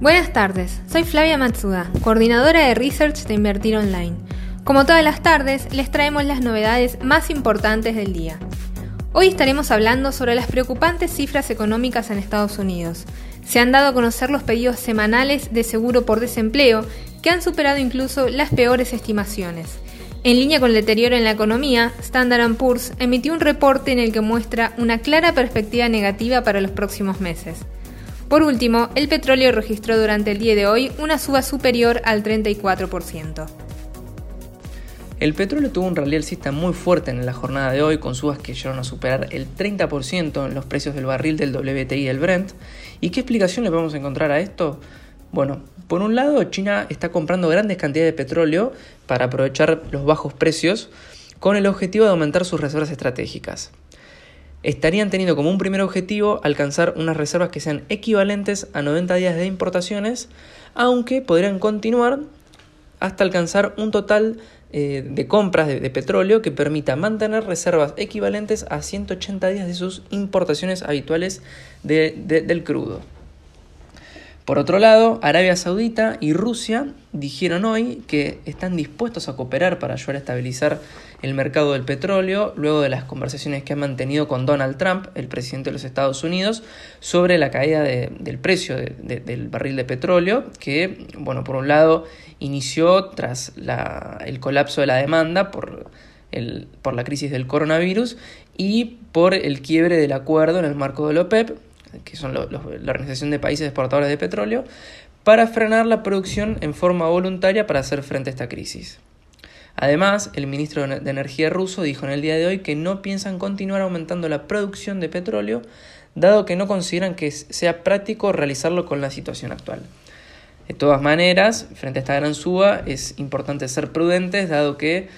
Buenas tardes, soy Flavia Matsuda, coordinadora de Research de Invertir Online. Como todas las tardes, les traemos las novedades más importantes del día. Hoy estaremos hablando sobre las preocupantes cifras económicas en Estados Unidos. Se han dado a conocer los pedidos semanales de seguro por desempleo, que han superado incluso las peores estimaciones. En línea con el deterioro en la economía, Standard Poor's emitió un reporte en el que muestra una clara perspectiva negativa para los próximos meses. Por último, el petróleo registró durante el día de hoy una suba superior al 34%. El petróleo tuvo un rally alcista muy fuerte en la jornada de hoy, con subas que llegaron a superar el 30% en los precios del barril del WTI y el Brent. ¿Y qué explicación le podemos encontrar a esto? Bueno, por un lado, China está comprando grandes cantidades de petróleo para aprovechar los bajos precios con el objetivo de aumentar sus reservas estratégicas. Estarían teniendo como un primer objetivo alcanzar unas reservas que sean equivalentes a 90 días de importaciones, aunque podrían continuar hasta alcanzar un total eh, de compras de, petróleo que permita mantener reservas equivalentes a 180 días de sus importaciones habituales del crudo. Por otro lado, Arabia Saudita y Rusia dijeron hoy que están dispuestos a cooperar para ayudar a estabilizar el mercado del petróleo luego de las conversaciones que han mantenido con Donald Trump, el presidente de los Estados Unidos, sobre la caída del precio del barril de petróleo, que, bueno, por un lado inició tras el colapso de la demanda por, por la crisis del coronavirus y por el quiebre del acuerdo en el marco del OPEP, que son la Organización de Países Exportadores de Petróleo, para frenar la producción en forma voluntaria para hacer frente a esta crisis. Además, el ministro de Energía ruso dijo en el día de hoy que no piensan continuar aumentando la producción de petróleo, dado que no consideran que sea práctico realizarlo con la situación actual. De todas maneras, frente a esta gran suba, es importante ser prudentes, dado que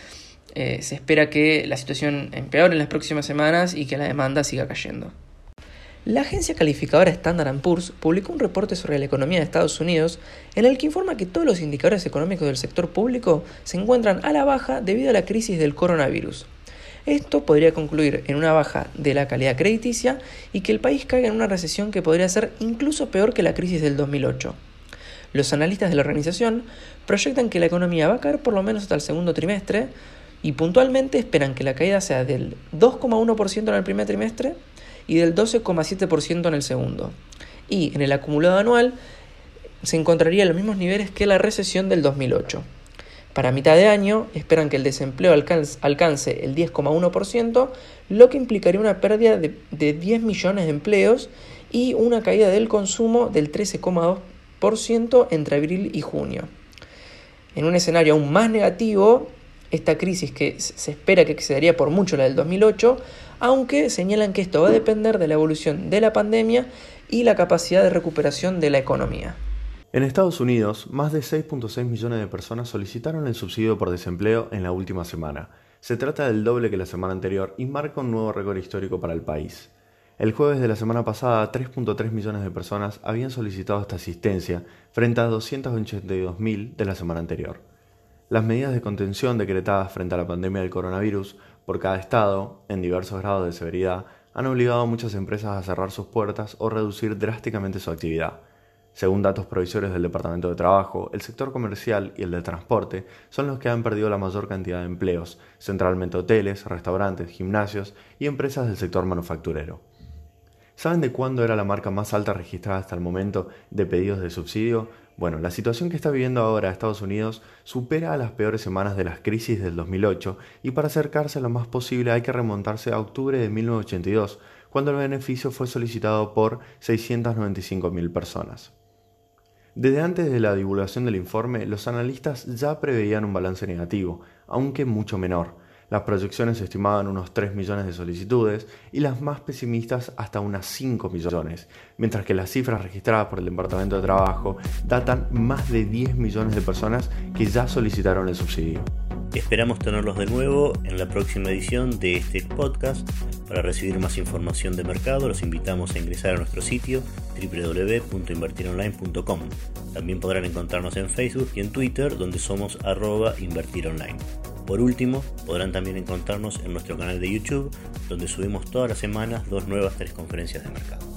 eh, se espera que la situación empeore en las próximas semanas y que la demanda siga cayendo. La agencia calificadora Standard Poor's publicó un reporte sobre la economía de Estados Unidos en el que informa que todos los indicadores económicos del sector público se encuentran a la baja debido a la crisis del coronavirus. Esto podría concluir en una baja de la calidad crediticia y que el país caiga en una recesión que podría ser incluso peor que la crisis del 2008. Los analistas de la organización proyectan que la economía va a caer por lo menos hasta el segundo trimestre y puntualmente esperan que la caída sea del 2,1% en el primer trimestre y del 12,7% en el segundo. Y en el acumulado anual se encontraría en los mismos niveles que la recesión del 2008. Para mitad de año esperan que el desempleo alcance el 10,1%, lo que implicaría una pérdida de, de 10 millones de empleos y una caída del consumo del 13,2% entre abril y junio. En un escenario aún más negativo, esta crisis que se espera que excedería por mucho la del 2008, aunque señalan que esto va a depender de la evolución de la pandemia y la capacidad de recuperación de la economía. En Estados Unidos, más de 6.6 millones de personas solicitaron el subsidio por desempleo en la última semana. Se trata del doble que la semana anterior y marca un nuevo récord histórico para el país. El jueves de la semana pasada, 3.3 millones de personas habían solicitado esta asistencia frente a 282.000 de la semana anterior. Las medidas de contención decretadas frente a la pandemia del coronavirus por cada estado, en diversos grados de severidad, han obligado a muchas empresas a cerrar sus puertas o reducir drásticamente su actividad. Según datos provisorios del Departamento de Trabajo, el sector comercial y el de transporte son los que han perdido la mayor cantidad de empleos, centralmente hoteles, restaurantes, gimnasios y empresas del sector manufacturero. ¿Saben de cuándo era la marca más alta registrada hasta el momento de pedidos de subsidio? Bueno, la situación que está viviendo ahora Estados Unidos supera a las peores semanas de las crisis del 2008 y para acercarse lo más posible hay que remontarse a octubre de 1982, cuando el beneficio fue solicitado por 695.000 personas. Desde antes de la divulgación del informe, los analistas ya preveían un balance negativo, aunque mucho menor, las proyecciones estimaban unos 3 millones de solicitudes y las más pesimistas hasta unas 5 millones, mientras que las cifras registradas por el Departamento de Trabajo datan más de 10 millones de personas que ya solicitaron el subsidio. Esperamos tenerlos de nuevo en la próxima edición de este podcast. Para recibir más información de mercado, los invitamos a ingresar a nuestro sitio www.invertironline.com. También podrán encontrarnos en Facebook y en Twitter, donde somos arroba invertironline. Por último, podrán también encontrarnos en nuestro canal de YouTube, donde subimos todas las semanas dos nuevas conferencias de mercado.